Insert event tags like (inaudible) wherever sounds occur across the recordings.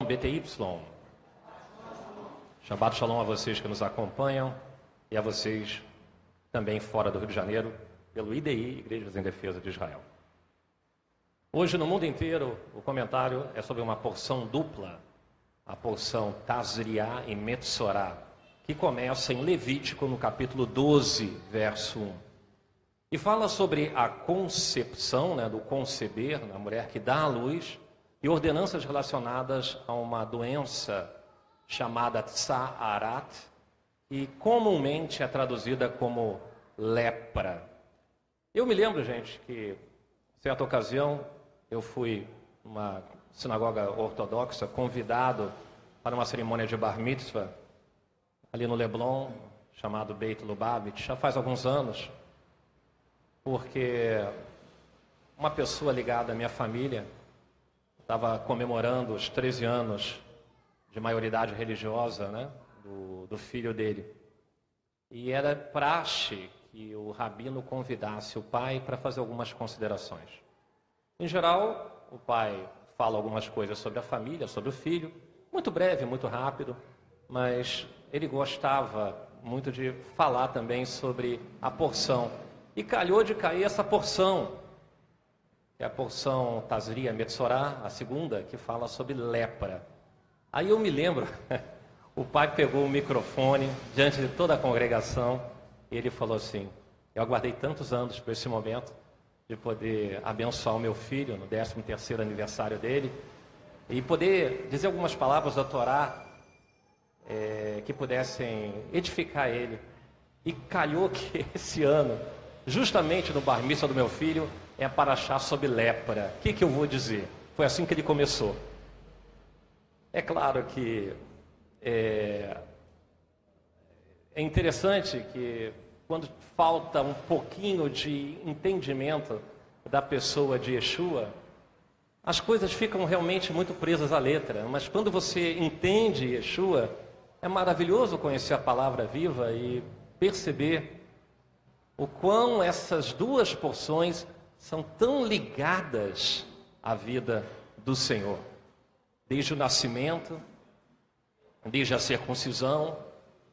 BTY. Shabbat Shalom a vocês que nos acompanham e a vocês também fora do Rio de Janeiro, pelo IDI, Igrejas em Defesa de Israel. Hoje, no mundo inteiro, o comentário é sobre uma porção dupla, a porção Tazriá e Metsorá, que começa em Levítico, no capítulo 12, verso 1. E fala sobre a concepção, né, do conceber, na mulher que dá à luz, e ordenanças relacionadas a uma doença chamada Tsaharat, e comumente é traduzida como lepra. Eu me lembro, gente, que certa ocasião eu fui numa sinagoga ortodoxa convidado para uma cerimônia de bar mitzvah ali no Leblon, chamado Beit Lubavitch, já faz alguns anos, porque uma pessoa ligada à minha família estava comemorando os 13 anos de maioridade religiosa né, do, do filho dele. E era praxe que o rabino convidasse o pai para fazer algumas considerações. Em geral, o pai fala algumas coisas sobre a família, sobre o filho, muito breve, muito rápido, mas ele gostava muito de falar também sobre a porção. E calhou de cair essa porção é a porção Tazria Metsorá, a segunda, que fala sobre lepra. Aí eu me lembro, (laughs) o pai pegou o microfone diante de toda a congregação e ele falou assim: Eu aguardei tantos anos por esse momento de poder abençoar o meu filho no 13 terceiro aniversário dele e poder dizer algumas palavras da Torá é, que pudessem edificar ele. E calhou que (laughs) esse ano, justamente no bar do meu filho, é para achar sobre lepra. O que, que eu vou dizer? Foi assim que ele começou. É claro que é, é interessante que quando falta um pouquinho de entendimento da pessoa de Yeshua, as coisas ficam realmente muito presas à letra. Mas quando você entende Yeshua, é maravilhoso conhecer a palavra viva e perceber o quão essas duas porções são tão ligadas à vida do Senhor. Desde o nascimento, desde a circuncisão,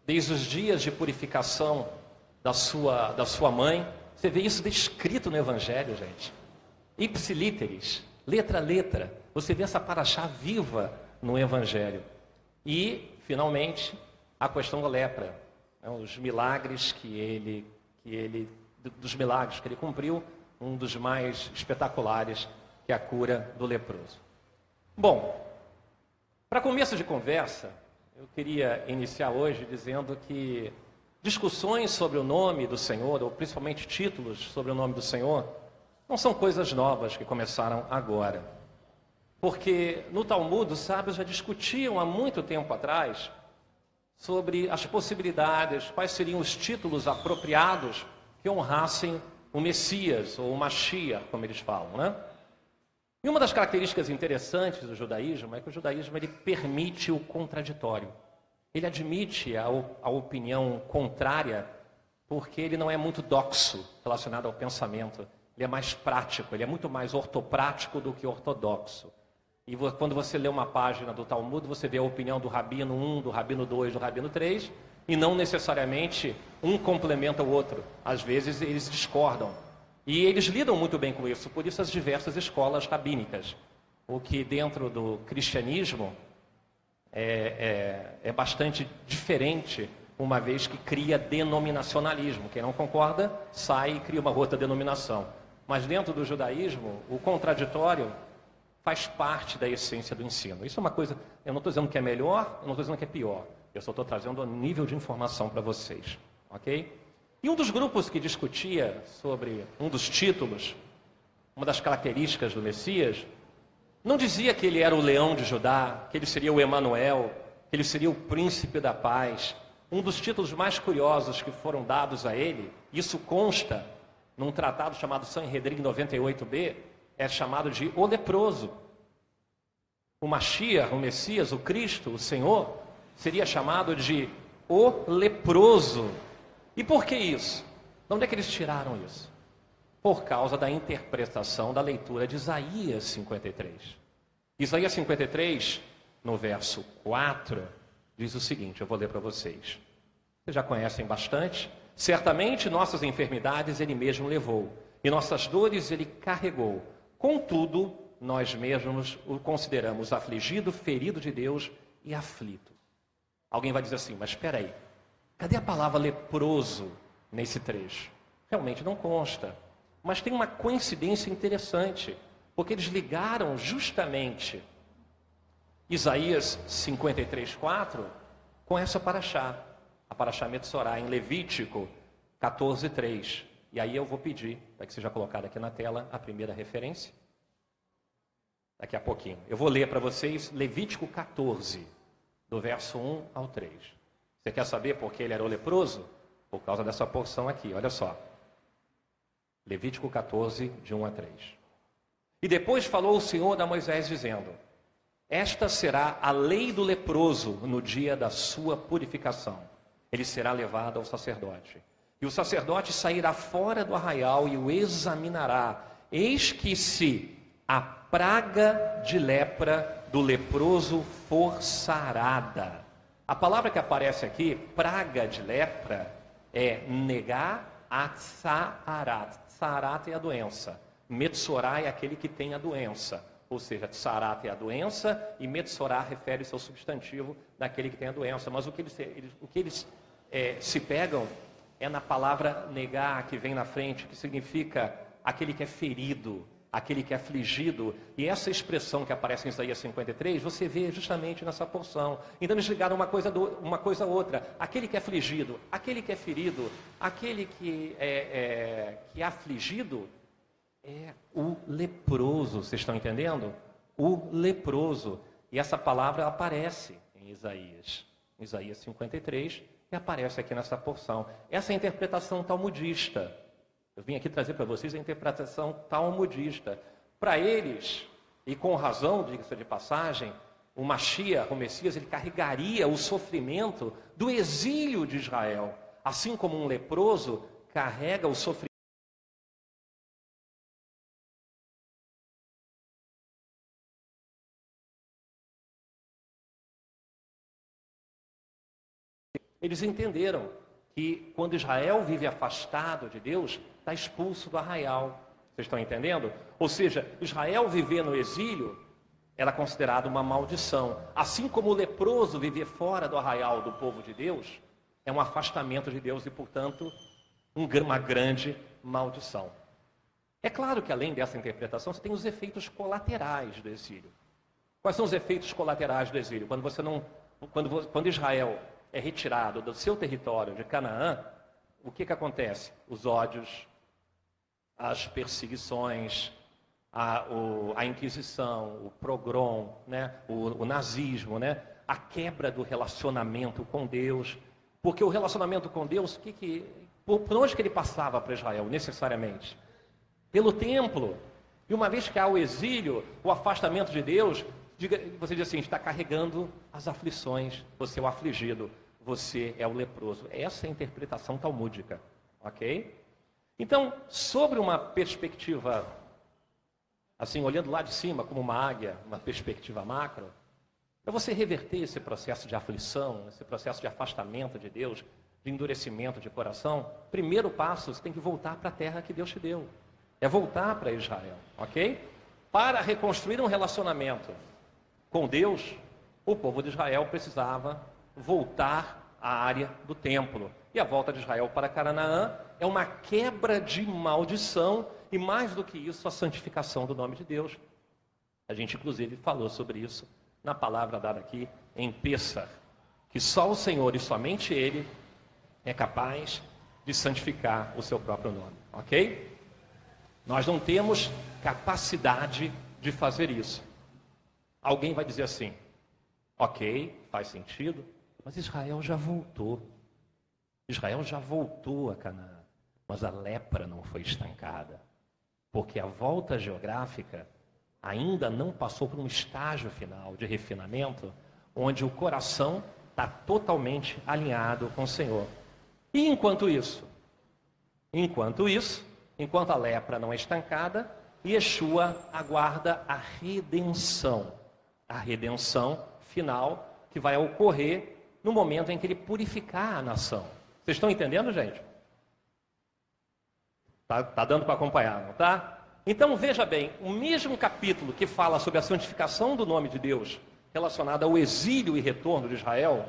desde os dias de purificação da sua, da sua mãe. Você vê isso descrito no Evangelho, gente. Ipsilíteres, letra a letra. Você vê essa paraxá viva no Evangelho. E, finalmente, a questão da lepra. Né? Os milagres que ele, que ele, dos milagres que ele cumpriu um dos mais espetaculares, que é a cura do leproso. Bom, para começo de conversa, eu queria iniciar hoje dizendo que discussões sobre o nome do Senhor, ou principalmente títulos sobre o nome do Senhor, não são coisas novas que começaram agora. Porque no Talmud os sábios já discutiam há muito tempo atrás sobre as possibilidades, quais seriam os títulos apropriados que honrassem o Messias, ou o Mashiach, como eles falam, né? E uma das características interessantes do judaísmo é que o judaísmo ele permite o contraditório. Ele admite a, a opinião contrária porque ele não é muito doxo relacionado ao pensamento. Ele é mais prático, ele é muito mais ortoprático do que ortodoxo. E quando você lê uma página do Talmud, você vê a opinião do Rabino 1, do Rabino 2, do Rabino 3, e não necessariamente um complementa o outro. Às vezes eles discordam. E eles lidam muito bem com isso, por isso as diversas escolas rabínicas. O que dentro do cristianismo é, é, é bastante diferente, uma vez que cria denominacionalismo. Quem não concorda sai e cria uma outra denominação. Mas dentro do judaísmo, o contraditório faz parte da essência do ensino. Isso é uma coisa, eu não estou dizendo que é melhor, eu não estou dizendo que é pior. Eu só estou trazendo o nível de informação para vocês, ok? E um dos grupos que discutia sobre um dos títulos, uma das características do Messias, não dizia que ele era o leão de Judá, que ele seria o Emanuel, que ele seria o príncipe da paz. Um dos títulos mais curiosos que foram dados a ele, isso consta num tratado chamado Sanhedrin 98b, é chamado de o leproso. O Mashiach, o Messias, o Cristo, o Senhor, seria chamado de o leproso. E por que isso? De onde é que eles tiraram isso? Por causa da interpretação da leitura de Isaías 53. Isaías 53 no verso 4, diz o seguinte: eu vou ler para vocês. Vocês já conhecem bastante. Certamente nossas enfermidades ele mesmo levou, e nossas dores ele carregou. Contudo, nós mesmos o consideramos afligido, ferido de Deus e aflito. Alguém vai dizer assim, mas espera aí, cadê a palavra leproso nesse trecho? Realmente não consta. Mas tem uma coincidência interessante, porque eles ligaram justamente Isaías 53, 4 com essa paraxá, a paraxá Metsorá, em Levítico 14, 3. E aí eu vou pedir para que seja colocada aqui na tela a primeira referência. Daqui a pouquinho. Eu vou ler para vocês Levítico 14, do verso 1 ao 3. Você quer saber por que ele era o leproso? Por causa dessa porção aqui, olha só. Levítico 14, de 1 a 3. E depois falou o Senhor a Moisés, dizendo: Esta será a lei do leproso no dia da sua purificação. Ele será levado ao sacerdote. E o sacerdote sairá fora do arraial e o examinará. Eis que se a praga de lepra do leproso for sarada. A palavra que aparece aqui, praga de lepra, é negar a tsarat. Tsarat é a doença. Metsorá é aquele que tem a doença. Ou seja, tsarat é a doença e metsorá refere-se ao substantivo daquele que tem a doença. Mas o que eles, eles o que eles é, se pegam é na palavra negar que vem na frente, que significa aquele que é ferido, aquele que é afligido. E essa expressão que aparece em Isaías 53, você vê justamente nessa porção. Então eles ligaram uma coisa, do, uma coisa a outra. Aquele que é afligido, aquele que é ferido, aquele que é, é, que é afligido é o leproso. Vocês estão entendendo? O leproso. E essa palavra aparece em Isaías. Isaías 53, e aparece aqui nessa porção. Essa é a interpretação talmudista. Eu vim aqui trazer para vocês a interpretação talmudista. Para eles, e com razão, diga-se de passagem, o Machia, o Messias, ele carregaria o sofrimento do exílio de Israel, assim como um leproso carrega o sofrimento Eles entenderam que quando Israel vive afastado de Deus, está expulso do arraial. Vocês estão entendendo? Ou seja, Israel viver no exílio era considerado uma maldição. Assim como o leproso viver fora do arraial do povo de Deus, é um afastamento de Deus e, portanto, uma grande maldição. É claro que além dessa interpretação, você tem os efeitos colaterais do exílio. Quais são os efeitos colaterais do exílio? Quando você não, quando, quando Israel é retirado do seu território de Canaã, o que, que acontece? Os ódios, as perseguições, a, o, a Inquisição, o progrom, né? o, o nazismo, né? a quebra do relacionamento com Deus. Porque o relacionamento com Deus, que que, por, por onde que ele passava para Israel, necessariamente? Pelo templo. E uma vez que há o exílio, o afastamento de Deus, diga, você diz assim: está carregando as aflições, você é o afligido você é o leproso. Essa é a interpretação talmúdica, ok? Então, sobre uma perspectiva, assim, olhando lá de cima, como uma águia, uma perspectiva macro, para você reverter esse processo de aflição, esse processo de afastamento de Deus, de endurecimento de coração, primeiro passo, você tem que voltar para a terra que Deus te deu. É voltar para Israel, ok? Para reconstruir um relacionamento com Deus, o povo de Israel precisava voltar à área do templo. E a volta de Israel para Canaã é uma quebra de maldição e, mais do que isso, a santificação do nome de Deus. A gente, inclusive, falou sobre isso na palavra dada aqui em Pessar, que só o Senhor e somente Ele é capaz de santificar o seu próprio nome, ok? Nós não temos capacidade de fazer isso. Alguém vai dizer assim: ok, faz sentido, mas Israel já voltou. Israel já voltou a Canaã. Mas a lepra não foi estancada. Porque a volta geográfica ainda não passou por um estágio final de refinamento, onde o coração está totalmente alinhado com o Senhor. E enquanto isso, enquanto isso, enquanto a lepra não é estancada, Yeshua aguarda a redenção. A redenção final que vai ocorrer no momento em que ele purificar a nação. Vocês estão entendendo, gente? Tá, tá dando para acompanhar, não tá? Então veja bem, o mesmo capítulo que fala sobre a santificação do nome de Deus, relacionado ao exílio e retorno de Israel,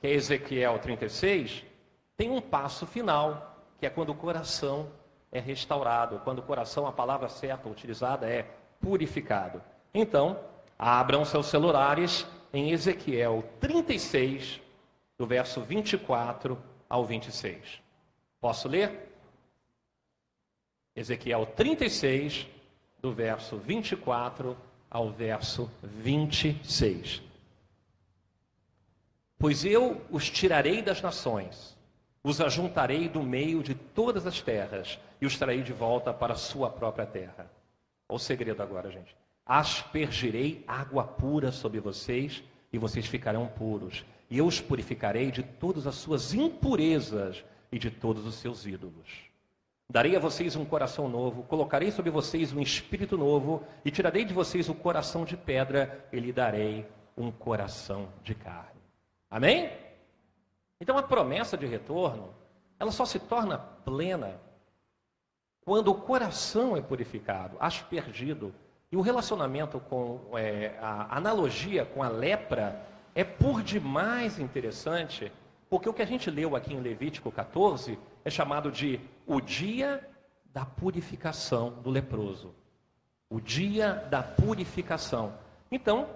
que é Ezequiel 36, tem um passo final, que é quando o coração é restaurado, quando o coração, a palavra certa utilizada é purificado. Então, abram seus celulares em Ezequiel 36, do verso 24 ao 26. Posso ler? Ezequiel 36, do verso 24 ao verso 26. Pois eu os tirarei das nações, os ajuntarei do meio de todas as terras e os trarei de volta para a sua própria terra. Olha o segredo agora, gente. Aspergirei água pura sobre vocês e vocês ficarão puros. E eu os purificarei de todas as suas impurezas e de todos os seus ídolos. Darei a vocês um coração novo, colocarei sobre vocês um espírito novo, e tirarei de vocês o coração de pedra, e lhe darei um coração de carne. Amém? Então a promessa de retorno, ela só se torna plena quando o coração é purificado, aspergido. E o relacionamento com é, a analogia com a lepra é por demais interessante, porque o que a gente leu aqui em Levítico 14 é chamado de o dia da purificação do leproso. O dia da purificação. Então,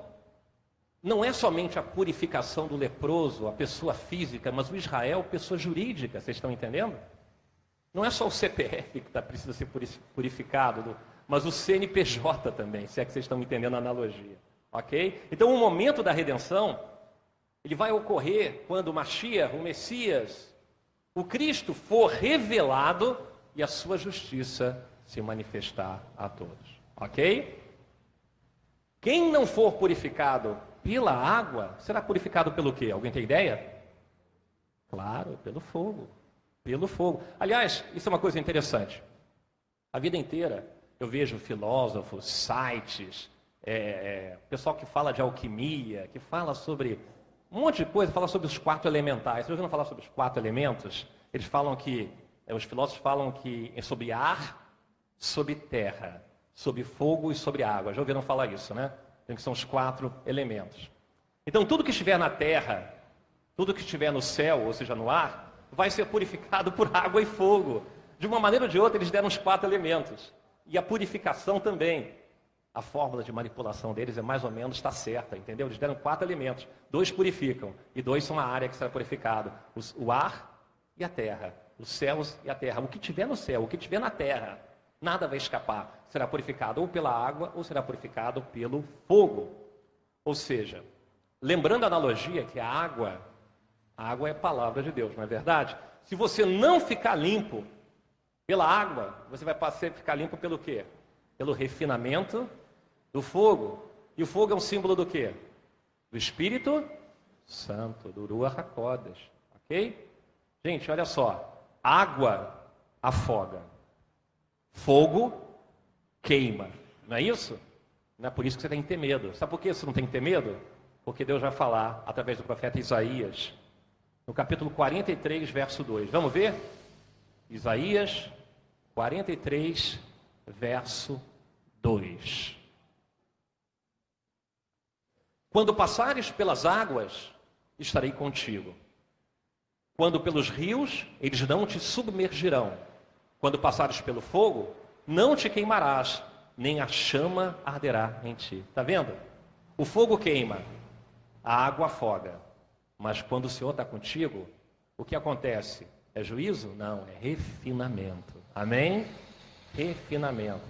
não é somente a purificação do leproso, a pessoa física, mas o Israel, pessoa jurídica, vocês estão entendendo? Não é só o CPF que tá, precisa ser purificado, mas o CNPJ também, se é que vocês estão entendendo a analogia. Ok? Então, o momento da redenção, ele vai ocorrer quando o Mashiach, o Messias, o Cristo for revelado e a sua justiça se manifestar a todos. Ok? Quem não for purificado pela água, será purificado pelo quê? Alguém tem ideia? Claro, pelo fogo. Pelo fogo. Aliás, isso é uma coisa interessante. A vida inteira eu vejo filósofos, sites, é, é, pessoal que fala de alquimia, que fala sobre um monte de coisa, fala sobre os quatro elementais. Vocês ouviram falar sobre os quatro elementos? Eles falam que, é, os filósofos falam que é sobre ar, sobre terra, sobre fogo e sobre água. Já ouviram falar isso, né? Que são os quatro elementos. Então, tudo que estiver na terra, tudo que estiver no céu, ou seja, no ar, vai ser purificado por água e fogo. De uma maneira ou de outra, eles deram os quatro elementos. E a purificação também a fórmula de manipulação deles é mais ou menos está certa, entendeu? Eles deram quatro elementos, dois purificam e dois são a área que será purificado: o ar e a terra, os céus e a terra. O que tiver no céu, o que tiver na terra, nada vai escapar. Será purificado ou pela água ou será purificado pelo fogo. Ou seja, lembrando a analogia que a água, a água é a palavra de Deus, não é verdade? Se você não ficar limpo pela água, você vai ficar limpo pelo quê? Pelo refinamento do fogo. E o fogo é um símbolo do quê? Do Espírito Santo, do Ruach HaKodesh. Ok? Gente, olha só. Água afoga. Fogo queima. Não é isso? Não é por isso que você tem que ter medo. Sabe por que você não tem que ter medo? Porque Deus vai falar através do profeta Isaías, no capítulo 43, verso 2. Vamos ver? Isaías 43, verso 2. Quando passares pelas águas, estarei contigo. Quando pelos rios, eles não te submergirão. Quando passares pelo fogo, não te queimarás, nem a chama arderá em ti. Está vendo? O fogo queima, a água afoga. Mas quando o Senhor está contigo, o que acontece? É juízo? Não, é refinamento. Amém? Refinamento.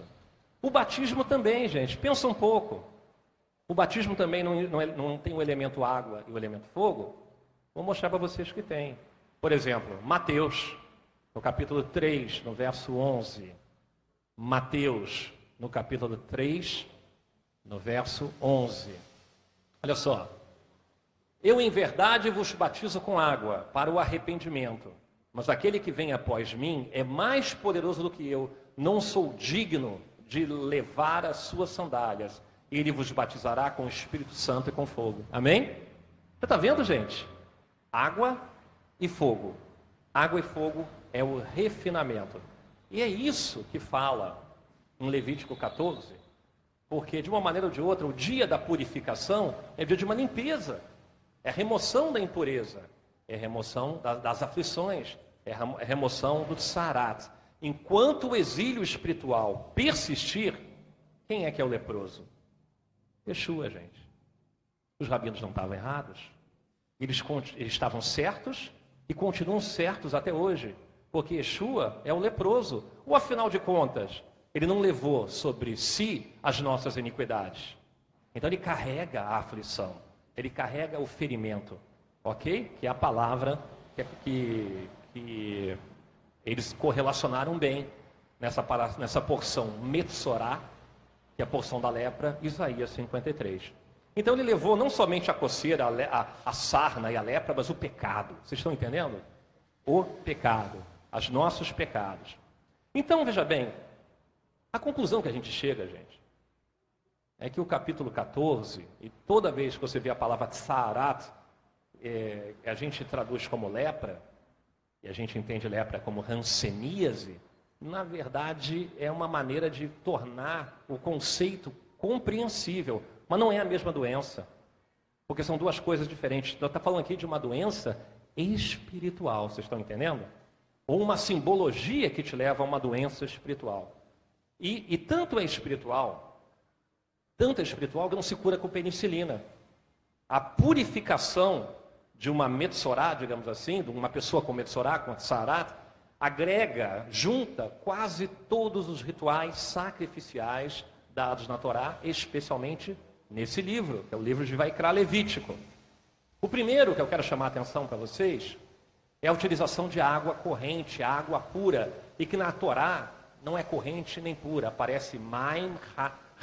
O batismo também, gente, pensa um pouco. O batismo também não, não, é, não tem o elemento água e o elemento fogo? Vou mostrar para vocês que tem. Por exemplo, Mateus, no capítulo 3, no verso 11. Mateus, no capítulo 3, no verso 11. Olha só. Eu, em verdade, vos batizo com água para o arrependimento. Mas aquele que vem após mim é mais poderoso do que eu. Não sou digno de levar as suas sandálias. Ele vos batizará com o Espírito Santo e com fogo. Amém? Você está vendo, gente? Água e fogo. Água e fogo é o refinamento. E é isso que fala em Levítico 14, porque de uma maneira ou de outra, o dia da purificação é dia de uma limpeza, é remoção da impureza, é remoção das aflições, é, é remoção do sarat. Enquanto o exílio espiritual persistir, quem é que é o leproso? Yeshua, gente. Os rabinos não estavam errados. Eles, eles estavam certos e continuam certos até hoje. Porque Yeshua é o leproso. Ou afinal de contas, ele não levou sobre si as nossas iniquidades. Então ele carrega a aflição. Ele carrega o ferimento. Ok? Que é a palavra que, que, eles correlacionaram bem nessa, nessa porção Metsorá, que é a porção da lepra, Isaías 53. Então ele levou não somente a coceira, a, a, a sarna e a lepra, mas o pecado. Vocês estão entendendo? O pecado, os nossos pecados. Então, veja bem, a conclusão que a gente chega, gente, é que o capítulo 14, e toda vez que você vê a palavra tsarat, é, a gente traduz como lepra, e a gente entende lepra como ranceníase, na verdade é uma maneira de tornar o conceito compreensível, mas não é a mesma doença, porque são duas coisas diferentes. Então, está falando aqui de uma doença espiritual, vocês estão entendendo? Ou uma simbologia que te leva a uma doença espiritual. E, e tanto é espiritual, tanto é espiritual que não se cura com penicilina. A purificação de uma metsorá, digamos assim, de uma pessoa com metsorá, com sarat, agrega, junta quase todos os rituais sacrificiais dados na Torá, especialmente nesse livro, que é o livro de Vaikra Levítico. O primeiro que eu quero chamar a atenção para vocês é a utilização de água corrente, água pura, e que na Torá não é corrente nem pura, aparece Maim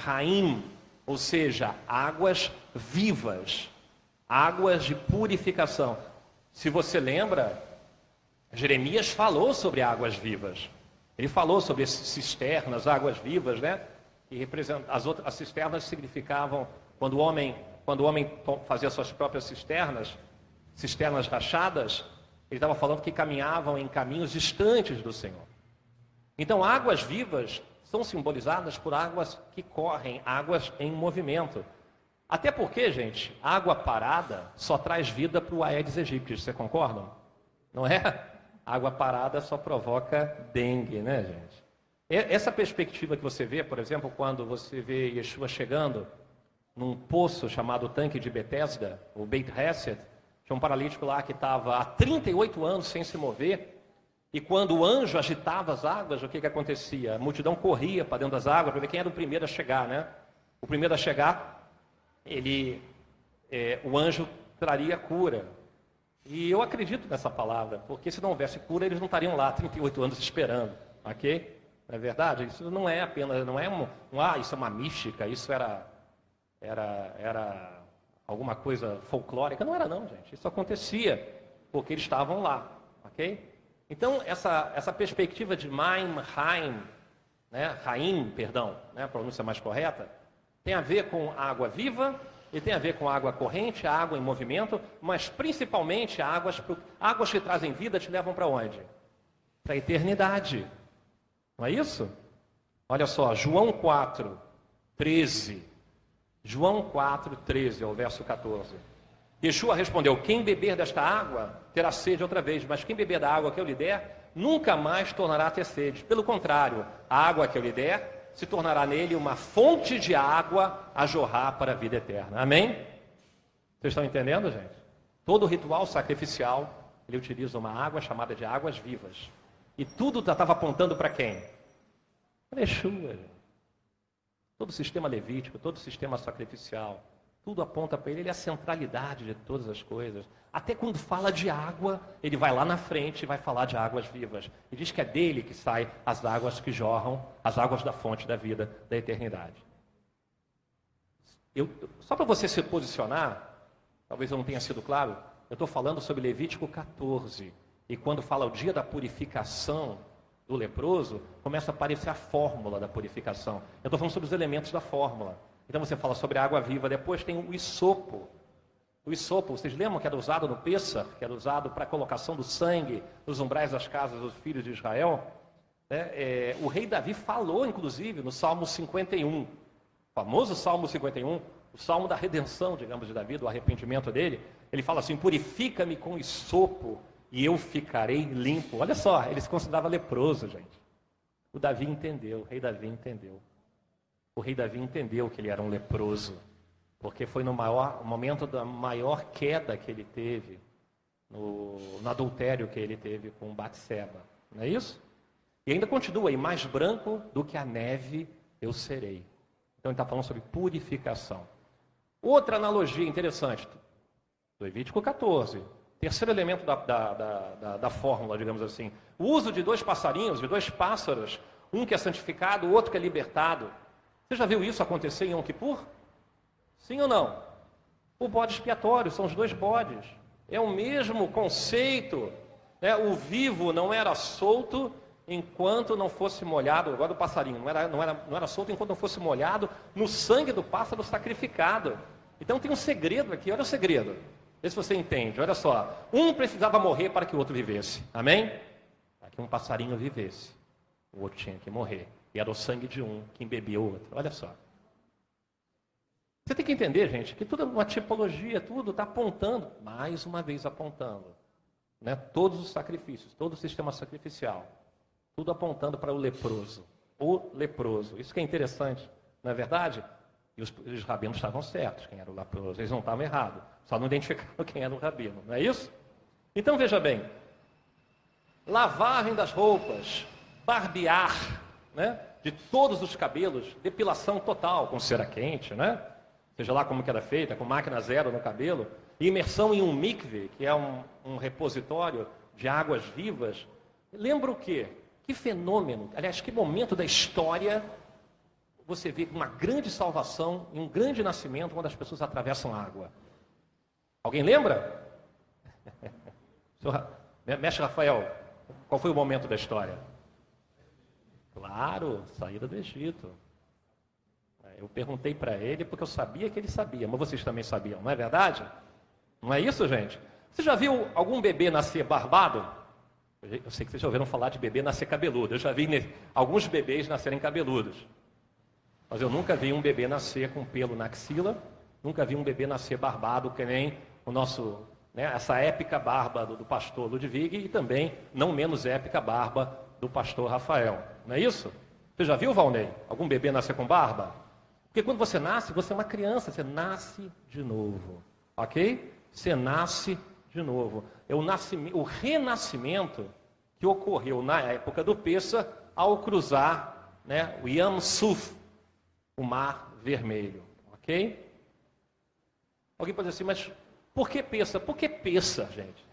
Haim, ou seja, águas vivas águas de purificação. Se você lembra, Jeremias falou sobre águas vivas. Ele falou sobre cisternas, águas vivas, né? Representam as outras as cisternas significavam quando o homem, quando o homem fazia suas próprias cisternas, cisternas rachadas, ele estava falando que caminhavam em caminhos distantes do Senhor. Então, águas vivas são simbolizadas por águas que correm, águas em movimento. Até porque, gente, água parada só traz vida para o Aedes aegypti, você concordam? Não é? Água parada só provoca dengue, né, gente? Essa perspectiva que você vê, por exemplo, quando você vê Yeshua chegando num poço chamado Tanque de Betesda, o Beit Hesed, tinha um paralítico lá que estava há 38 anos sem se mover, e quando o anjo agitava as águas, o que, que acontecia? A multidão corria para dentro das águas para ver quem era o primeiro a chegar, né? O primeiro a chegar ele, é, o anjo traria cura. E eu acredito nessa palavra, porque se não houvesse cura, eles não estariam lá 38 anos esperando, ok? Não é verdade? Isso não é apenas, não é um, um ah, isso é uma mística, isso era, era, era alguma coisa folclórica. Não era não, gente. Isso acontecia, porque eles estavam lá, ok? Então, essa, essa perspectiva de Maim, Haim, né, Haim, perdão, né, a pronúncia mais correta, tem a ver com água viva e tem a ver com água corrente, água em movimento, mas principalmente águas, águas que trazem vida te levam para onde? Para a eternidade. Não é isso? Olha só, João 4, 13. João 4, 13, é o verso 14. Yeshua respondeu: Quem beber desta água terá sede outra vez, mas quem beber da água que eu lhe der, nunca mais tornará a ter sede. Pelo contrário, a água que eu lhe der se tornará nele uma fonte de água a jorrar para a vida eterna. Amém? Vocês estão entendendo, gente? Todo ritual sacrificial, ele utiliza uma água chamada de águas vivas. E tudo estava apontando para quem? Para Yeshua. Todo o sistema levítico, todo o sistema sacrificial, tudo aponta para ele, ele é a centralidade de todas as coisas. Até quando fala de água, ele vai lá na frente e vai falar de águas vivas. E diz que é dele que saem as águas que jorram, as águas da fonte da vida, da eternidade. Eu, só para você se posicionar, talvez eu não tenha sido claro, eu estou falando sobre Levítico 14. E quando fala o dia da purificação do leproso, começa a aparecer a fórmula da purificação. Eu estou falando sobre os elementos da fórmula. Então você fala sobre a água viva. Depois tem o isopo. O isopo, vocês lembram que era usado no Pêssar, que era usado para a colocação do sangue nos umbrais das casas dos filhos de Israel? É, é, o rei Davi falou, inclusive, no Salmo 51, o famoso Salmo 51, o salmo da redenção, digamos, de Davi, do arrependimento dele. Ele fala assim: Purifica-me com isopo e eu ficarei limpo. Olha só, ele se considerava leproso, gente. O Davi entendeu, o rei Davi entendeu. O rei Davi entendeu que ele era um leproso, porque foi no maior, momento da maior queda que ele teve, no, no adultério que ele teve com Batseba. Não é isso? E ainda continua aí, mais branco do que a neve eu serei. Então ele está falando sobre purificação. Outra analogia interessante, Levítico 14. Terceiro elemento da, da, da, da, fórmula, digamos assim. O uso de dois passarinhos, de dois pássaros, um que é santificado, o outro que é libertado. Você já viu isso acontecer em Yom Kippur? Sim ou não? O bode expiatório, são os dois bodes. É o mesmo conceito. Né? O vivo não era solto enquanto não fosse molhado, agora o passarinho, não era, não, era, não era solto enquanto não fosse molhado no sangue do pássaro sacrificado. Então tem um segredo aqui, olha o segredo. Vê se você entende, olha só. Um precisava morrer para que o outro vivesse. Amém? Para que um passarinho vivesse. O outro tinha que morrer. Era o sangue de um que embebia o outro. Olha só. Você tem que entender, gente, que tudo é uma tipologia, tudo está apontando, mais uma vez apontando, né? todos os sacrifícios, todo o sistema sacrificial, tudo apontando para o leproso. O leproso. Isso que é interessante, não é verdade? E os, os rabinos estavam certos, quem era o leproso. Eles não estavam errados. Só não identificaram (laughs) quem era o rabino, não é isso? Então veja bem: lavagem das roupas, barbear, né? De todos os cabelos, depilação total, com cera quente, né? Seja lá como que era feita, com máquina zero no cabelo, e imersão em um mikve, que é um, um repositório de águas vivas. Lembra o quê? Que fenômeno, aliás, que momento da história você vê uma grande salvação e um grande nascimento quando as pessoas atravessam a água. Alguém lembra? (laughs) Mestre Rafael, qual foi o momento da história? Claro, saída do Egito. Eu perguntei para ele porque eu sabia que ele sabia, mas vocês também sabiam, não é verdade? Não é isso, gente? Você já viu algum bebê nascer barbado? Eu sei que vocês já ouviram falar de bebê nascer cabeludo. Eu já vi alguns bebês nascerem cabeludos. Mas eu nunca vi um bebê nascer com pelo na axila, nunca vi um bebê nascer barbado, que nem o nosso, né, essa épica barba do, do pastor Ludwig e também, não menos épica barba do pastor Rafael. Não é isso? Você já viu, Valnei? Algum bebê nascer com barba? Porque quando você nasce, você é uma criança, você nasce de novo. Ok? Você nasce de novo. É o, nascimento, o renascimento que ocorreu na época do Peça ao cruzar né, o Yam Suf, o mar vermelho. Ok? Alguém pode dizer assim, mas por que peça? Por que peça, gente?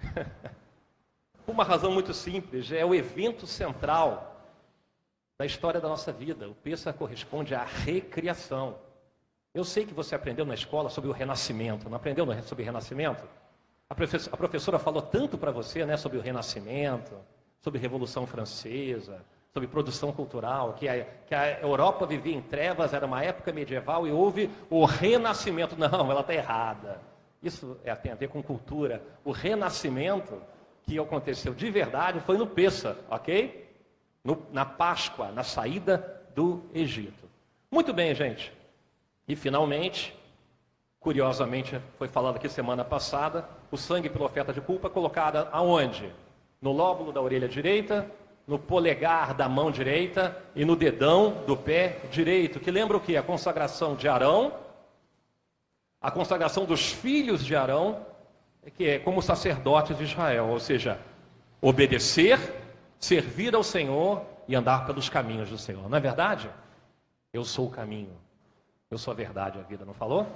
Por (laughs) uma razão muito simples, é o evento central da história da nossa vida. O peça corresponde à recriação. Eu sei que você aprendeu na escola sobre o renascimento, não aprendeu sobre o renascimento? A professora, a professora falou tanto para você né, sobre o renascimento, sobre Revolução Francesa, sobre produção cultural, que a, que a Europa vivia em trevas, era uma época medieval e houve o renascimento. (laughs) Não, ela está errada. Isso é, tem a ver com cultura. O renascimento que aconteceu de verdade foi no Pessa, ok? No, na Páscoa, na saída do Egito. Muito bem, gente. E finalmente, curiosamente, foi falado aqui semana passada, o sangue pela oferta de culpa colocada aonde? No lóbulo da orelha direita, no polegar da mão direita e no dedão do pé direito, que lembra o que? A consagração de Arão, a consagração dos filhos de Arão, que é como sacerdotes de Israel, ou seja, obedecer, servir ao Senhor e andar pelos caminhos do Senhor. Não é verdade? Eu sou o caminho, eu sou a verdade, a vida, não falou?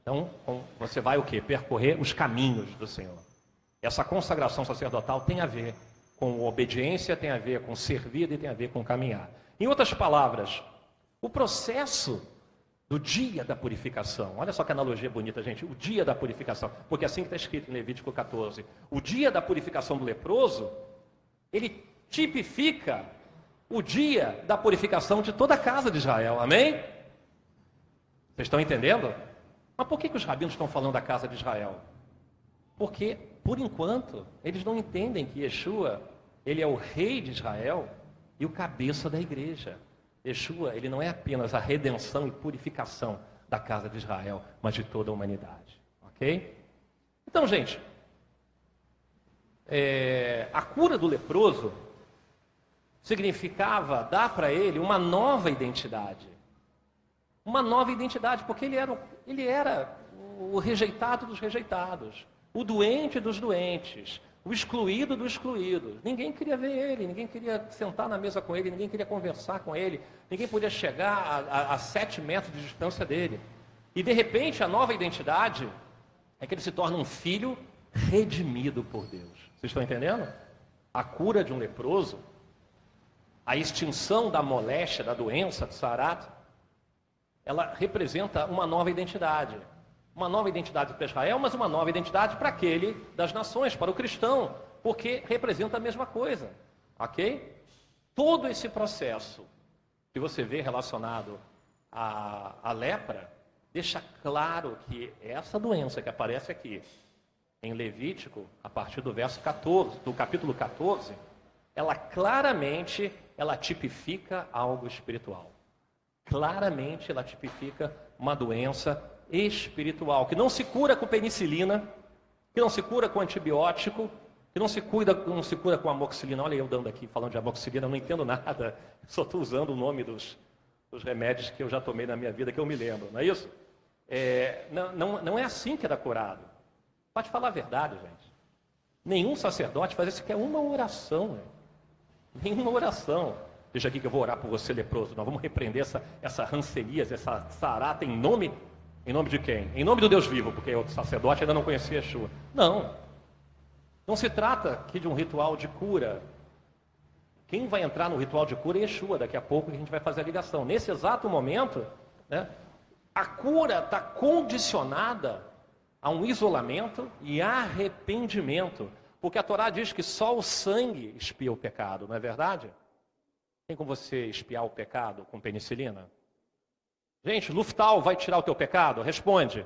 Então, você vai o que? Percorrer os caminhos do Senhor. Essa consagração sacerdotal tem a ver com obediência, tem a ver com servir e tem a ver com caminhar. Em outras palavras, o processo do dia da purificação. Olha só que analogia bonita, gente. O dia da purificação. Porque assim que está escrito em Levítico 14. O dia da purificação do leproso, ele tipifica o dia da purificação de toda a casa de Israel. Amém? Vocês estão entendendo? Mas por que, que os rabinos estão falando da casa de Israel? Porque, por enquanto, eles não entendem que Yeshua, ele é o rei de Israel e o cabeça da igreja. Yeshua, ele não é apenas a redenção e purificação da casa de Israel, mas de toda a humanidade. Ok? Então, gente, é, a cura do leproso significava dar para ele uma nova identidade. Uma nova identidade, porque ele era, ele era o rejeitado dos rejeitados, o doente dos doentes, o excluído do excluído. Ninguém queria ver ele, ninguém queria sentar na mesa com ele, ninguém queria conversar com ele, ninguém podia chegar a, a, a sete metros de distância dele. E de repente a nova identidade é que ele se torna um filho redimido por Deus. Vocês estão entendendo? A cura de um leproso, a extinção da moléstia, da doença de Sarat, ela representa uma nova identidade. Uma nova identidade para Israel, mas uma nova identidade para aquele das nações, para o cristão, porque representa a mesma coisa. Ok? Todo esse processo que você vê relacionado à, à lepra deixa claro que essa doença que aparece aqui em Levítico, a partir do verso 14, do capítulo 14, ela claramente ela tipifica algo espiritual. Claramente ela tipifica uma doença espiritual que não se cura com penicilina, que não se cura com antibiótico, que não se cuida, não se cura com amoxicilina. Olha eu dando aqui falando de amoxicilina, eu não entendo nada. (laughs) Só estou usando o nome dos, dos remédios que eu já tomei na minha vida que eu me lembro, não é isso? É, não, não, não é assim que era curado. Pode falar a verdade, gente. Nenhum sacerdote faz isso, que é uma oração. Nenhuma oração. Deixa aqui que eu vou orar por você, leproso. Nós vamos repreender essa, essa rancerias, essa sarata em nome, em nome de quem? Em nome do Deus vivo, porque o sacerdote ainda não conhecia Yeshua. Não. Não se trata aqui de um ritual de cura. Quem vai entrar no ritual de cura é Yeshua. Daqui a pouco a gente vai fazer a ligação. Nesse exato momento, né, a cura está condicionada a um isolamento e arrependimento. Porque a Torá diz que só o sangue espia o pecado, não é verdade? Tem como você espiar o pecado com penicilina? Gente, Luftal vai tirar o teu pecado? Responde.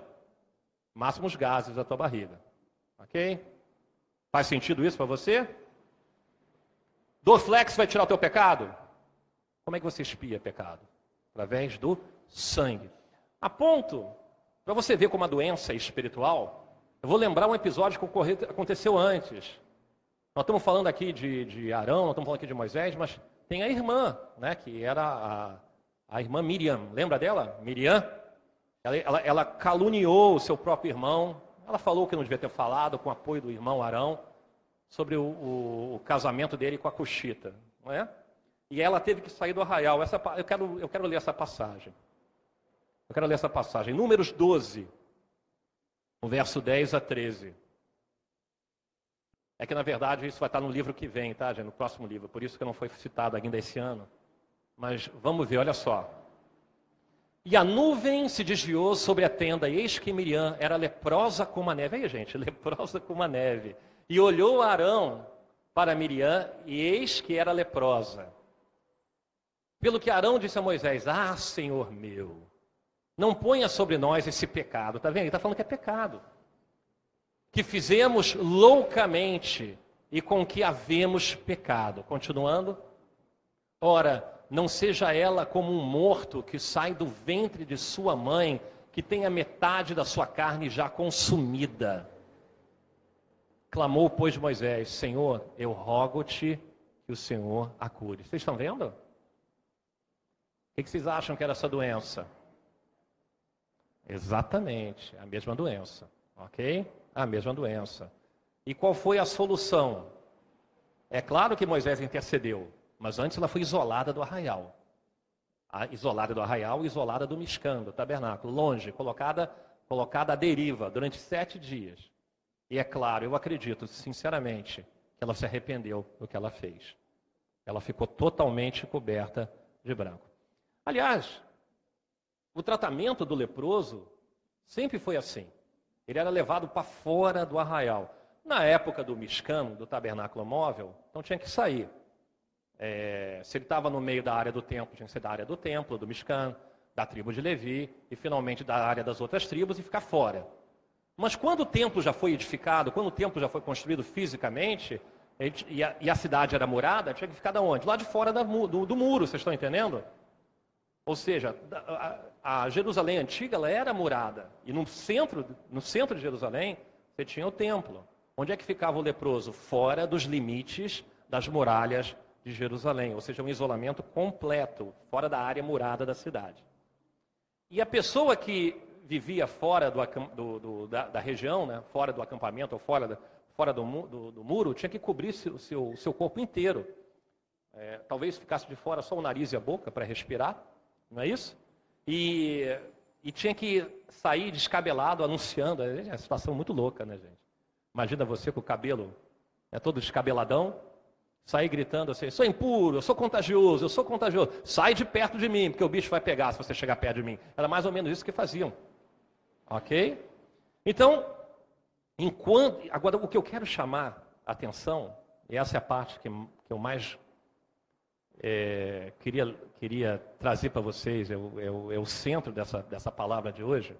Máximos gases da tua barriga. Ok? Faz sentido isso para você? Dorflex vai tirar o teu pecado? Como é que você espia pecado? Através do sangue. A ponto, para você ver como a doença é espiritual, eu vou lembrar um episódio que aconteceu antes. Nós estamos falando aqui de, de Arão, nós estamos falando aqui de Moisés, mas tem a irmã, né, que era a, a irmã Miriam. Lembra dela? Miriam? Ela, ela, ela, caluniou o seu próprio irmão. Ela falou que não devia ter falado, com o apoio do irmão Arão, sobre o, o, o casamento dele com a Cuxita. Não é? E ela teve que sair do arraial. Essa, eu, quero, eu quero ler essa passagem. Eu quero ler essa passagem. Números 12, verso 10 a 13. É que, na verdade, isso vai estar no livro que vem, tá, gente? No próximo livro. Por isso que não foi citado ainda esse ano. Mas vamos ver, olha só. E a nuvem se desviou sobre a tenda, e eis que Miriam era leprosa como a neve. Aí, gente, (laughs) leprosa como a neve. E olhou Arão para Miriam, e eis que era leprosa. Pelo que Arão disse a Moisés: Ah, Senhor meu, não ponha sobre nós esse pecado. Está vendo? Ele está falando que é pecado. Que fizemos loucamente e com que havemos pecado. Continuando. Ora, não seja ela como um morto que sai do ventre de sua mãe, que tem a metade da sua carne já consumida. Clamou, pois, Moisés: Senhor, eu rogo-te que o Senhor a cure. Vocês estão vendo? O que vocês acham que era essa doença? Exatamente, a mesma doença, ok? A mesma doença. E qual foi a solução? É claro que Moisés intercedeu, mas antes ela foi isolada do arraial. A, isolada do arraial, isolada do Mishkan, do tabernáculo, longe, colocada, colocada à deriva durante sete dias. E é claro, eu acredito, sinceramente, que ela se arrependeu do que ela fez. Ela ficou totalmente coberta de branco. Aliás, o tratamento do leproso sempre foi assim. Ele era levado para fora do arraial. Na época do Mishkan, do tabernáculo móvel, então tinha que sair. É, se ele estava no meio da área do templo, tinha que ser da área do templo, do Mishkan. da tribo de Levi e finalmente da área das outras tribos e ficar fora. Mas quando o templo já foi edificado, quando o templo já foi construído fisicamente, e a, e a cidade era murada, tinha que ficar da onde? Lá de fora da, do, do, muro, vocês estão entendendo? Ou seja, a, Jerusalém antiga ela era murada. E no centro, no centro de Jerusalém, você tinha o templo. Onde é que ficava o leproso? Fora dos limites das muralhas de Jerusalém, ou seja, um isolamento completo, fora da área murada da cidade. E a pessoa que vivia fora do, do, do, da, da, região, né, fora do acampamento ou fora, da, fora do, muro, tinha que cobrir o seu, seu corpo inteiro. É, talvez ficasse de fora só o nariz e a boca para respirar, não é isso? E, e tinha que sair descabelado, anunciando. É uma situação muito louca, né, gente? Imagina você com o cabelo é todo descabeladão, sair gritando assim: sou impuro, eu sou contagioso, eu sou contagioso, sai de perto de mim, porque o bicho vai pegar se você chegar perto de mim. Era mais ou menos isso que faziam. Ok? Então, enquanto. Agora, o que eu quero chamar a atenção, e essa é a parte que, que eu mais é, queria, queria trazer para vocês, é o, é, o, é o centro dessa, dessa palavra de hoje,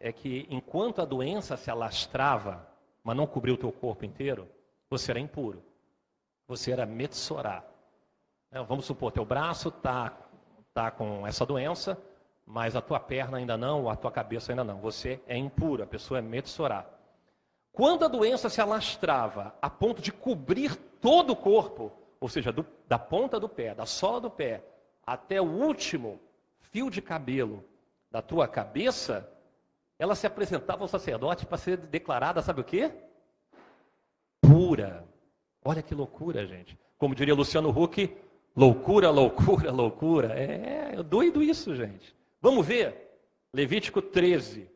é que enquanto a doença se alastrava, mas não cobriu o teu corpo inteiro, você era impuro você era metsorá. É, vamos supor, teu braço está tá com essa doença, mas a tua perna ainda não, ou a tua cabeça ainda não. Você é impuro, a pessoa é metsorá. Quando a doença se alastrava a ponto de cobrir todo o corpo, ou seja, do, da ponta do pé, da sola do pé, até o último fio de cabelo da tua cabeça, ela se apresentava ao sacerdote para ser declarada, sabe o quê? Pura. Olha que loucura, gente. Como diria Luciano Huck, loucura, loucura, loucura. É, é doido isso, gente. Vamos ver. Levítico 13,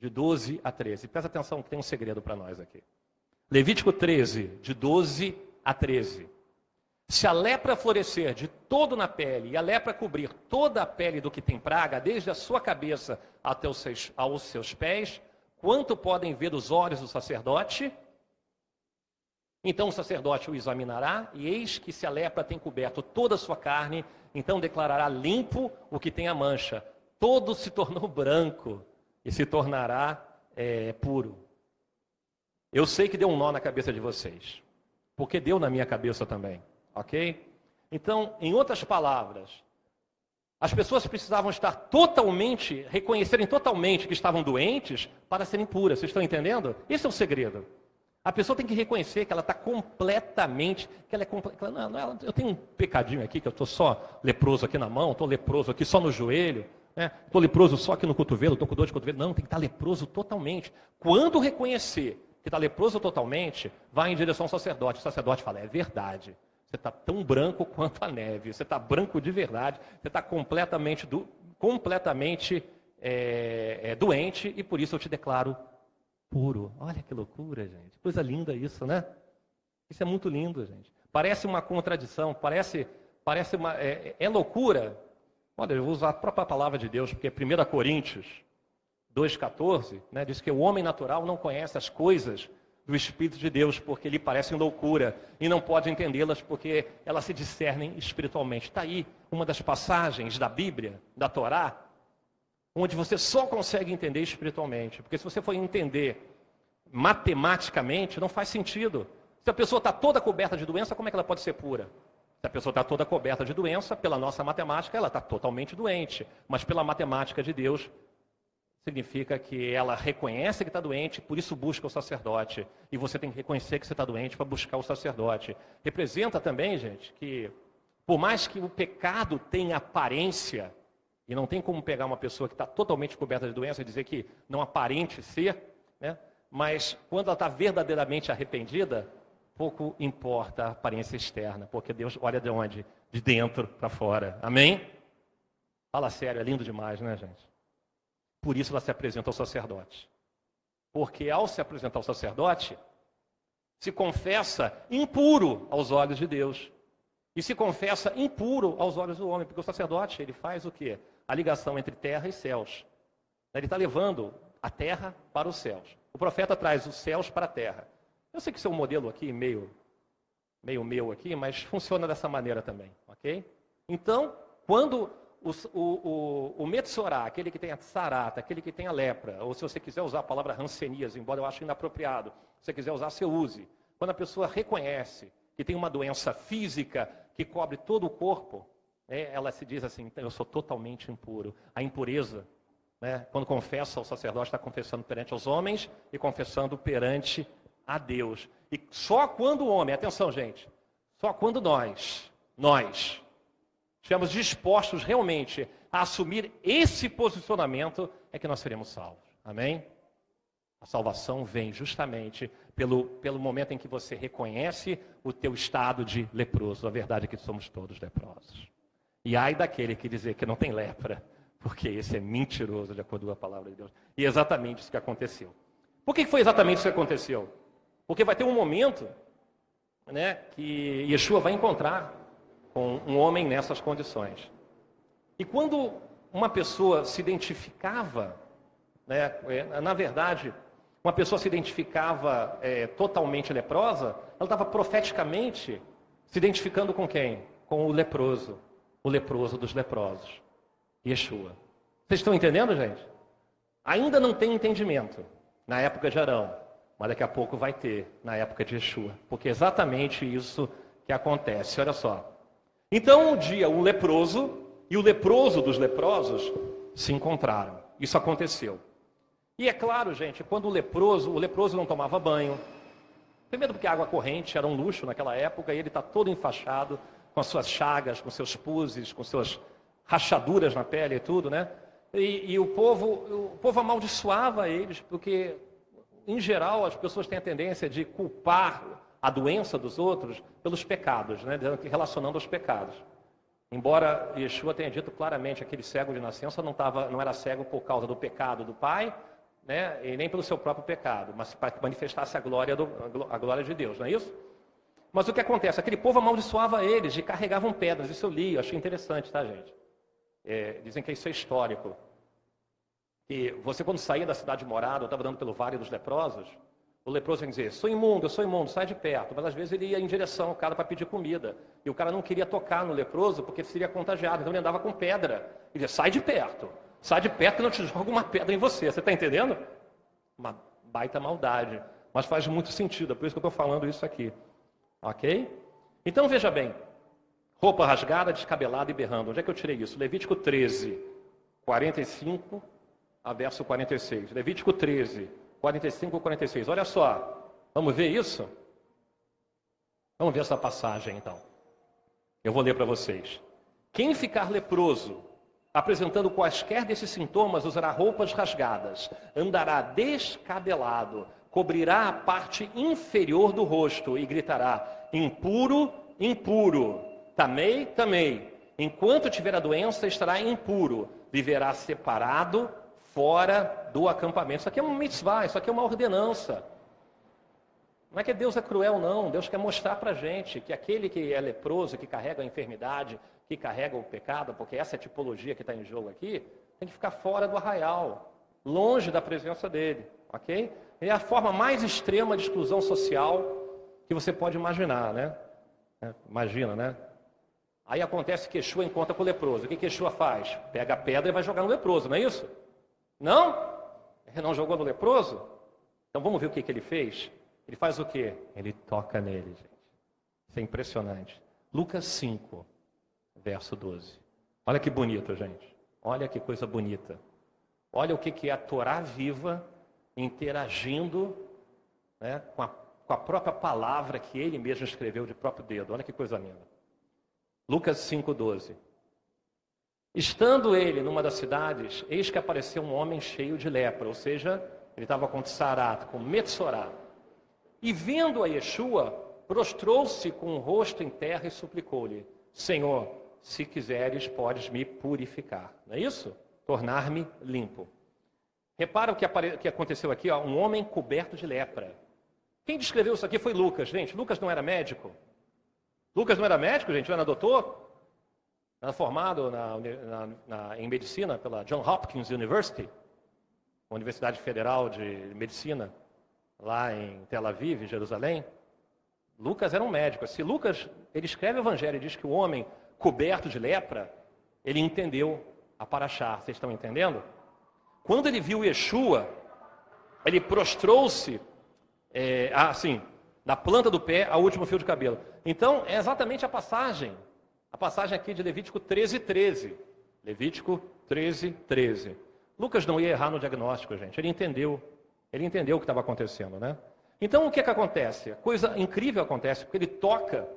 de 12 a 13. Presta atenção que tem um segredo para nós aqui. Levítico 13, de 12 a 13. Se a lepra florescer de todo na pele e a lepra cobrir toda a pele do que tem praga, desde a sua cabeça até os seus, aos seus pés, quanto podem ver os olhos do sacerdote? Então o sacerdote o examinará, e eis que se a lepra tem coberto toda a sua carne, então declarará limpo o que tem a mancha. Todo se tornou branco e se tornará é, puro. Eu sei que deu um nó na cabeça de vocês, porque deu na minha cabeça também, ok? Então, em outras palavras, as pessoas precisavam estar totalmente, reconhecerem totalmente que estavam doentes para serem puras. Vocês estão entendendo? Esse é o segredo. A pessoa tem que reconhecer que ela está completamente, que ela é completa. Não, não, eu tenho um pecadinho aqui, que eu estou só leproso aqui na mão, estou leproso aqui só no joelho, estou né? leproso só aqui no cotovelo, estou com dor de cotovelo. Não, tem que estar tá leproso totalmente. Quando reconhecer que está leproso totalmente, vai em direção ao sacerdote. O sacerdote fala, é verdade. Você está tão branco (laughs) quanto a neve. Você está branco de verdade. Você está completamente, do, completamente é, é, doente e por isso eu te declaro puro. Olha que loucura, gente. Coisa linda isso, né? Isso é muito lindo, gente. Parece uma contradição, parece, parece uma. É, é loucura. Olha, eu vou usar a própria palavra de Deus, porque 1 Coríntios 2,14 né, diz que o homem natural não conhece as coisas do Espírito de Deus, porque lhe parecem loucura, e não pode entendê-las porque elas se discernem espiritualmente. Está aí uma das passagens da Bíblia, da Torá, onde você só consegue entender espiritualmente. Porque se você for entender matematicamente, não faz sentido. Se a pessoa está toda coberta de doença, como é que ela pode ser pura? Se a pessoa está toda coberta de doença, pela nossa matemática, ela está totalmente doente. Mas pela matemática de Deus, significa que ela reconhece que está doente, por isso busca o sacerdote. E você tem que reconhecer que você está doente para buscar o sacerdote. Representa também, gente, que por mais que o pecado tenha aparência, e não tem como pegar uma pessoa que está totalmente coberta de doença e dizer que não aparente ser, né? mas quando ela está verdadeiramente arrependida, pouco importa a aparência externa, porque Deus olha de onde? De dentro para fora. Amém? Fala sério, é lindo demais, né, gente? Por isso ela se apresenta ao sacerdote. Porque ao se apresentar ao sacerdote, se confessa impuro aos olhos de Deus. E se confessa impuro aos olhos do homem, porque o sacerdote, ele faz o quê? a ligação entre terra e céus. Ele está levando a terra para os céus. O profeta traz os céus para a terra. Eu sei que isso é um modelo aqui meio, meio meu aqui, mas funciona dessa maneira também, ok? Então, quando o, o, o, o Metsorá, aquele que tem a sarata, aquele que tem a lepra, ou se você quiser usar a palavra rancenias, embora eu ache inapropriado, se você quiser usar, você use. Quando a pessoa reconhece que tem uma doença física que cobre todo o corpo, né, ela se diz assim: eu sou totalmente impuro. A impureza, né, quando confessa, o sacerdote está confessando perante os homens e confessando perante a Deus. E só quando o homem, atenção, gente, só quando nós, nós, estivermos dispostos realmente a assumir esse posicionamento, é que nós seremos salvos. Amém? A salvação vem justamente pelo, pelo momento em que você reconhece o teu estado de leproso. A verdade é que somos todos leprosos. E ai daquele que dizer que não tem lepra, porque esse é mentiroso, de acordo com a palavra de Deus. E é exatamente isso que aconteceu. Por que foi exatamente isso que aconteceu? Porque vai ter um momento né, que Yeshua vai encontrar com um homem nessas condições. E quando uma pessoa se identificava, né, é, na verdade, uma pessoa se identificava é, totalmente leprosa, ela estava profeticamente se identificando com quem? Com o leproso, o leproso dos leprosos, Yeshua. Vocês estão entendendo, gente? Ainda não tem entendimento na época de Arão, mas daqui a pouco vai ter na época de Yeshua, porque é exatamente isso que acontece. Olha só. Então, um dia, o leproso e o leproso dos leprosos se encontraram. Isso aconteceu. E é claro, gente, quando o leproso, o leproso não tomava banho. Primeiro porque a água corrente era um luxo naquela época e ele está todo enfaixado com as suas chagas, com seus puzes, com suas rachaduras na pele e tudo, né? E, e o povo, o povo amaldiçoava eles porque, em geral, as pessoas têm a tendência de culpar a doença dos outros pelos pecados, né? relacionando aos pecados. Embora Yeshua tenha dito claramente que aquele cego de nascença não, tava, não era cego por causa do pecado do pai, né? e nem pelo seu próprio pecado, mas para que manifestasse a glória, do, a glória de Deus, não é isso? Mas o que acontece? Aquele povo amaldiçoava eles e carregavam pedras. Isso eu li, eu achei interessante, tá, gente? É, dizem que isso é histórico. E você, quando saía da cidade morada, estava dando pelo Vale dos Leprosos, o leproso ia dizer, sou imundo, eu sou imundo, sai de perto. Mas às vezes ele ia em direção ao cara para pedir comida. E o cara não queria tocar no leproso porque seria contagiado. Então ele andava com pedra. Ele dizia, sai de perto. Sai de perto que não te (laughs) joga uma pedra em você. Você está entendendo? Uma baita maldade. Mas faz muito sentido, é por isso que eu estou falando isso aqui. Ok? Então veja bem. Roupa rasgada, descabelada e berrando. Onde é que eu tirei isso? Levítico 13, 45 a verso 46. Levítico 13, 45 e 46. Olha só, vamos ver isso? Vamos ver essa passagem então. Eu vou ler para vocês. Quem ficar leproso, apresentando quaisquer desses sintomas, usará roupas rasgadas, andará descabelado, cobrirá a parte inferior do rosto e gritará: impuro, impuro, tamei, tamei. Enquanto tiver a doença, estará impuro, viverá separado fora do acampamento. Isso aqui é um mitzvah, isso aqui é uma ordenança. Não é que Deus é cruel, não. Deus quer mostrar para a gente que aquele que é leproso, que carrega a enfermidade, que carrega o pecado, porque essa é a tipologia que está em jogo aqui, tem que ficar fora do arraial, longe da presença dele, ok? É a forma mais extrema de exclusão social que você pode imaginar, né? É, imagina, né? Aí acontece que Yeshua encontra com o leproso. O que Yeshua faz? Pega a pedra e vai jogar no leproso, não é isso? Não? Não jogou no leproso? Então vamos ver o que, que ele fez? Ele faz o quê? Ele toca nele, gente. Isso é impressionante. Lucas 5, verso 12. Olha que bonito, gente. Olha que coisa bonita. Olha o que, que é a Torá viva interagindo né, com, a, com a própria palavra que ele mesmo escreveu de próprio dedo. Olha que coisa linda. Lucas 5, 12. Estando ele numa das cidades, eis que apareceu um homem cheio de lepra, ou seja, ele estava com tsarat, com metsorá. E vendo a Yeshua, prostrou-se com o rosto em terra e suplicou-lhe: Senhor, se quiseres, podes me purificar. Não é isso? Tornar-me limpo. Repara o que, apare... que aconteceu aqui: ó, um homem coberto de lepra. Quem descreveu isso aqui foi Lucas, gente. Lucas não era médico. Lucas não era médico, gente, não era doutor. Formado na, na, na, em medicina pela John Hopkins University, Universidade Federal de Medicina, lá em Tel Aviv, Jerusalém. Lucas era um médico. Se Lucas ele escreve o Evangelho e diz que o homem coberto de lepra, ele entendeu a Paraxá. Vocês estão entendendo? Quando ele viu Yeshua, ele prostrou-se, é, assim, da planta do pé ao último fio de cabelo. Então, é exatamente a passagem. A passagem aqui de Levítico 13, 13. Levítico 13, 13. Lucas não ia errar no diagnóstico, gente. Ele entendeu. Ele entendeu o que estava acontecendo, né? Então, o que, que acontece? Coisa incrível acontece, porque ele toca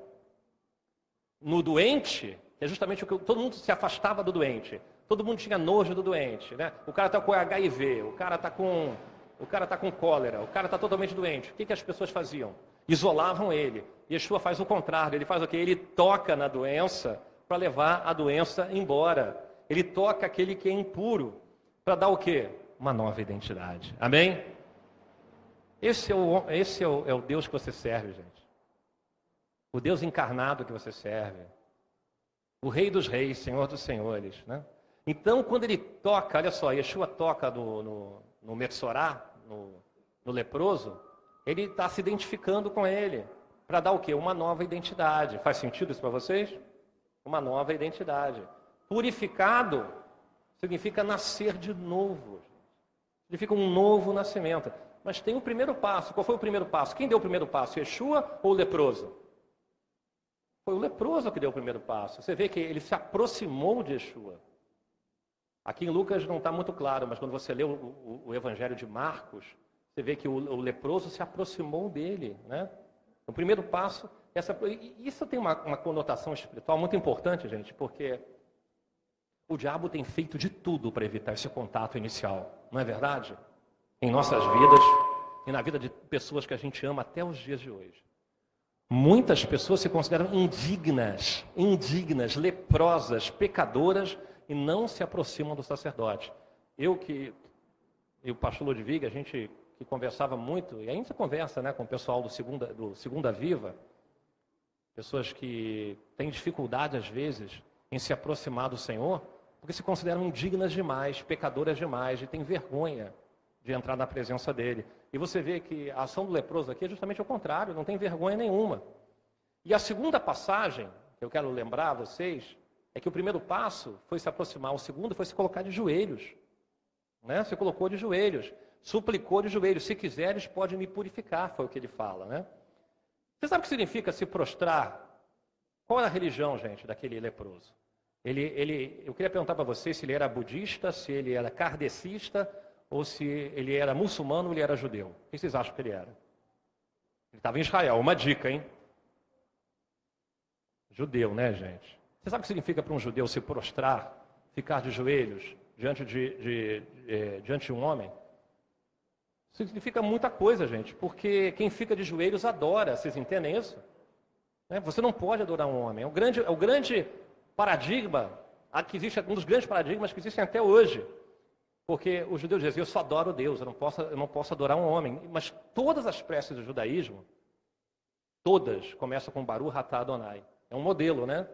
no doente, que é justamente o que todo mundo se afastava do doente. Todo mundo tinha nojo do doente, né? O cara está com HIV, o cara está com, o cara tá com cólera, o cara está totalmente doente. O que, que as pessoas faziam? Isolavam ele. Yeshua faz o contrário. Ele faz o quê? Ele toca na doença para levar a doença embora. Ele toca aquele que é impuro para dar o quê? Uma nova identidade. Amém? Esse, é o, esse é, o, é o Deus que você serve, gente. O Deus encarnado que você serve. O Rei dos Reis, Senhor dos Senhores, né? Então, quando ele toca, olha só, Yeshua toca no, no, no Metsorá, no, no leproso, ele está se identificando com ele, para dar o quê? Uma nova identidade. Faz sentido isso para vocês? Uma nova identidade. Purificado significa nascer de novo. Significa um novo nascimento. Mas tem o primeiro passo. Qual foi o primeiro passo? Quem deu o primeiro passo? Yeshua ou o leproso? Foi o leproso que deu o primeiro passo. Você vê que ele se aproximou de Yeshua. Aqui em Lucas não está muito claro, mas quando você lê o, o, o, Evangelho de Marcos, você vê que o, o leproso se aproximou dele. Né? O primeiro passo, essa, isso tem uma, uma conotação espiritual muito importante, gente, porque o diabo tem feito de tudo para evitar esse contato inicial, não é verdade? Em nossas vidas e na vida de pessoas que a gente ama até os dias de hoje. Muitas pessoas se consideram indignas, indignas, leprosas, pecadoras e não se aproximam do sacerdote. Eu que, e o pastor Ludwig, a gente que conversava muito, e ainda conversa né, com o pessoal do Segunda, do Segunda Viva, pessoas que têm dificuldade às vezes em se aproximar do Senhor, porque se consideram indignas demais, pecadoras demais, e têm vergonha de entrar na presença dele. E você vê que a ação do leproso aqui é justamente o contrário, não tem vergonha nenhuma. E a segunda passagem, que eu quero lembrar a vocês, é que o primeiro passo foi se aproximar, o segundo foi se colocar de joelhos. Né? Se colocou de joelhos, suplicou de joelhos. Se quiseres, pode me purificar, foi o que ele fala. Né? Você sabe o que significa se prostrar? Qual era a religião, gente, daquele leproso? Ele, ele, eu queria perguntar para vocês se ele era budista, se ele era kardecista, ou se ele era muçulmano ou ele era judeu. O que vocês acham que ele era? Ele estava em Israel. Uma dica, hein? Judeu, né, gente? Você sabe o que significa para um judeu se prostrar, ficar de joelhos diante de, de, de, é, diante de um homem? Significa muita coisa, gente, porque quem fica de joelhos adora, vocês entendem isso? Né? Você não pode adorar um homem. É o grande, é o grande paradigma, que existe, um dos grandes paradigmas que existem até hoje. Porque os judeus dizem, eu só adoro Deus, eu não posso, eu não posso adorar um homem. Mas todas as preces do judaísmo, todas, começam com Baruch Atah Adonai. É um modelo, né?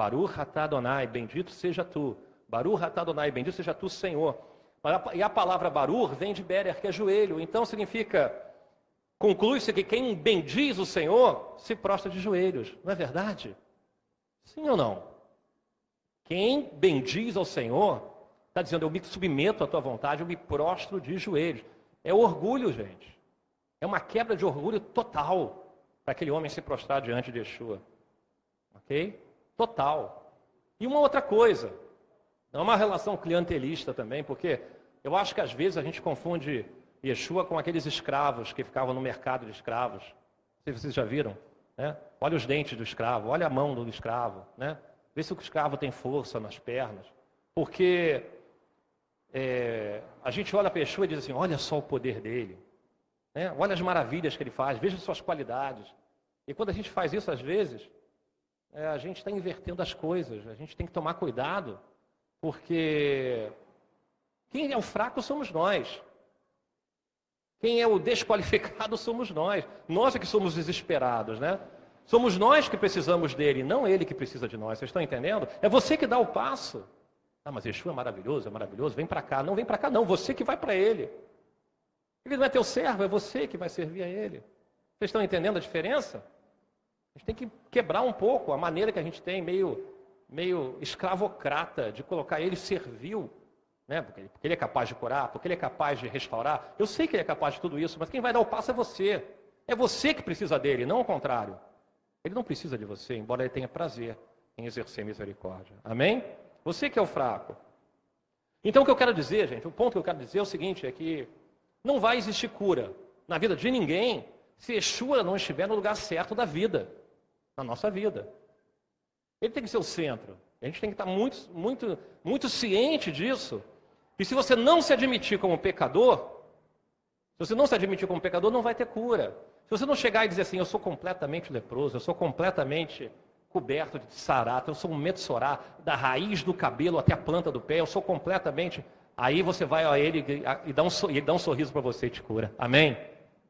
Baruch atah Adonai, bendito seja tu. Baruch atah Adonai, bendito seja tu, Senhor. E a palavra Baruch vem de Berer, que é joelho. Então significa, conclui-se que quem bendiz o Senhor se prostra de joelhos. Não é verdade? Sim ou não? Quem bendiz ao Senhor está dizendo, eu me submeto à tua vontade, eu me prostro de joelhos. É orgulho, gente. É uma quebra de orgulho total para aquele homem se prostrar diante de Yeshua. Ok? Total. E uma outra coisa, não é uma relação clientelista também, porque eu acho que às vezes a gente confunde Yeshua com aqueles escravos que ficavam no mercado de escravos. Se vocês já viram. Né? Olha os dentes do escravo, olha a mão do escravo. Né? Vê se o escravo tem força nas pernas. Porque é, a gente olha para Yeshua e diz assim: olha só o poder dele. Né? Olha as maravilhas que ele faz, veja suas qualidades. E quando a gente faz isso, às vezes, é, a gente está invertendo as coisas. A gente tem que tomar cuidado, porque quem é o fraco somos nós. Quem é o desqualificado (laughs) somos nós. Nós é que somos desesperados, né? Somos nós que precisamos dele, não ele que precisa de nós. Vocês estão entendendo? É você que dá o passo. Ah, mas Yeshua é maravilhoso, é maravilhoso. Vem para cá. Não vem para cá, não. Você que vai para ele. Ele não é teu servo, é você que vai servir a ele. Vocês estão entendendo a diferença? A gente tem que quebrar um pouco a maneira que a gente tem, meio meio escravocrata de colocar ele servil, né? Porque, ele é capaz de curar, porque ele é capaz de restaurar. Eu sei que ele é capaz de tudo isso, mas quem vai dar o passo é você. É você que precisa dele, não o contrário. Ele não precisa de você, embora ele tenha prazer em exercer misericórdia. Amém? Você que é o fraco. Então o que eu quero dizer, gente, o ponto que eu quero dizer é o seguinte, é que não vai existir cura na vida de ninguém se Yeshua não estiver no lugar certo da vida, na nossa vida. Ele tem que ser o centro. A gente tem que estar muito, muito, muito ciente disso. E se você não se admitir como pecador, se você não se admitir como pecador, não vai ter cura. Se você não chegar e dizer assim, eu sou completamente leproso, eu sou completamente coberto de sarato, eu sou um metsorá, da raiz do cabelo até a planta do pé, eu sou completamente. Aí você vai a ele e dá um, e dá um sorriso para você e te cura. Amém?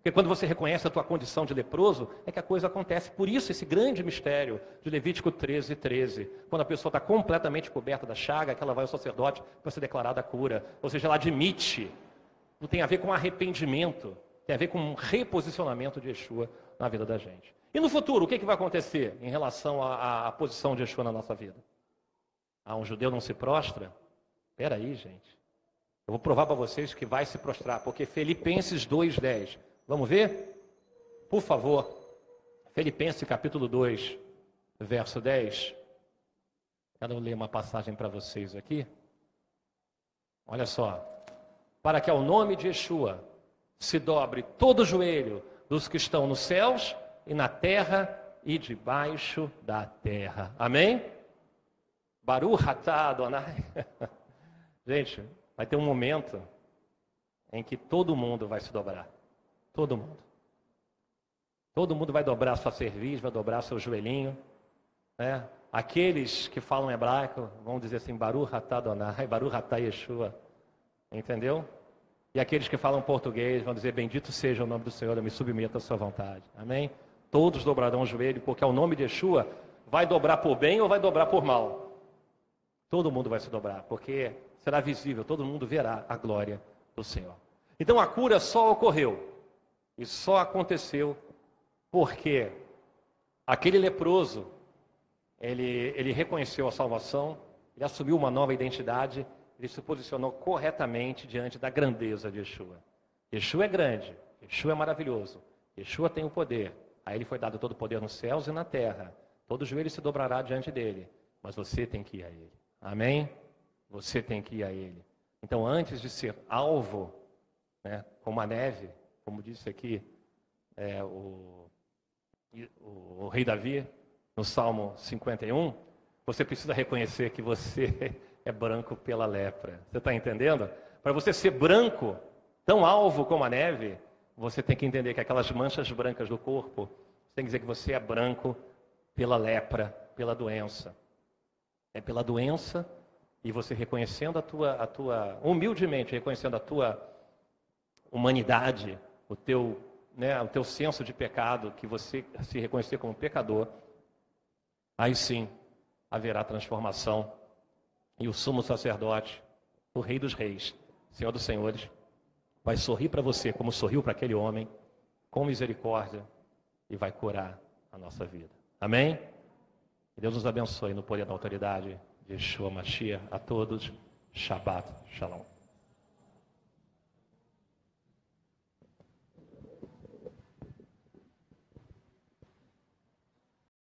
Porque quando você reconhece a tua condição de leproso, é que a coisa acontece. Por isso, esse grande mistério de Levítico 13, 13. Quando a pessoa está completamente coberta da chaga, que ela vai ao sacerdote para ser declarada a cura. Ou seja, ela admite. Não tem a ver com arrependimento. Tem a ver com um reposicionamento de Yeshua na vida da gente. E no futuro, o que, que vai acontecer em relação à, à posição de Yeshua na nossa vida? Ah, um judeu não se prostra? Espera aí, gente. Eu vou provar para vocês que vai se prostrar, porque Filipenses 2,10. Vamos ver? Por favor. Filipenses capítulo 2, verso 10. Quero ler uma passagem para vocês aqui. Olha só. Para que ao nome de Yeshua se dobre todo o joelho dos que estão nos céus e na terra e debaixo da terra. Amém? Baruch atah Adonai. (laughs) Gente, vai ter um momento em que todo mundo vai se dobrar. Todo mundo. Todo mundo vai dobrar sua cerviz, vai dobrar seu joelhinho. Né? Aqueles que falam hebraico vão dizer assim, Baruch atah Adonai, (laughs) Baruch atah Yeshua. Entendeu? E aqueles que falam português vão dizer: Bendito seja o nome do Senhor, eu me submeto à sua vontade. Amém? Todos dobrarão o joelho, porque ao nome de Yeshua vai dobrar por bem ou vai dobrar por mal. Todo mundo vai se dobrar, porque será visível, todo mundo verá a glória do Senhor. Então a cura só ocorreu e só aconteceu porque aquele leproso, ele, ele reconheceu a salvação, ele assumiu uma nova identidade ele se posicionou corretamente diante da grandeza de Yeshua. Yeshua é grande, Yeshua é maravilhoso, Yeshua tem o poder. A ele foi dado todo o poder nos céus e na terra. Todo joelho se dobrará diante dele, mas você tem que ir a ele. Amém? Você tem que ir a ele. Então, antes de ser alvo, né, como a neve, como disse aqui é, o, o, o rei Davi, no Salmo 51, você precisa reconhecer que você (laughs) é branco pela lepra. Você está entendendo? Para você ser branco, tão alvo como a neve, você tem que entender que aquelas manchas brancas do corpo, você tem que dizer que você é branco pela lepra, pela doença. É pela doença e você reconhecendo a tua, a tua humildemente reconhecendo a tua humanidade, o teu, né, o teu senso de pecado, que você se reconhecer como pecador, aí sim haverá transformação e o sumo sacerdote, o rei dos reis, Senhor dos senhores, vai sorrir para você como sorriu para aquele homem, com misericórdia, e vai curar a nossa vida. Amém? Que Deus nos abençoe no poder da autoridade de Yeshua Mashiach a todos. Shabbat Shalom.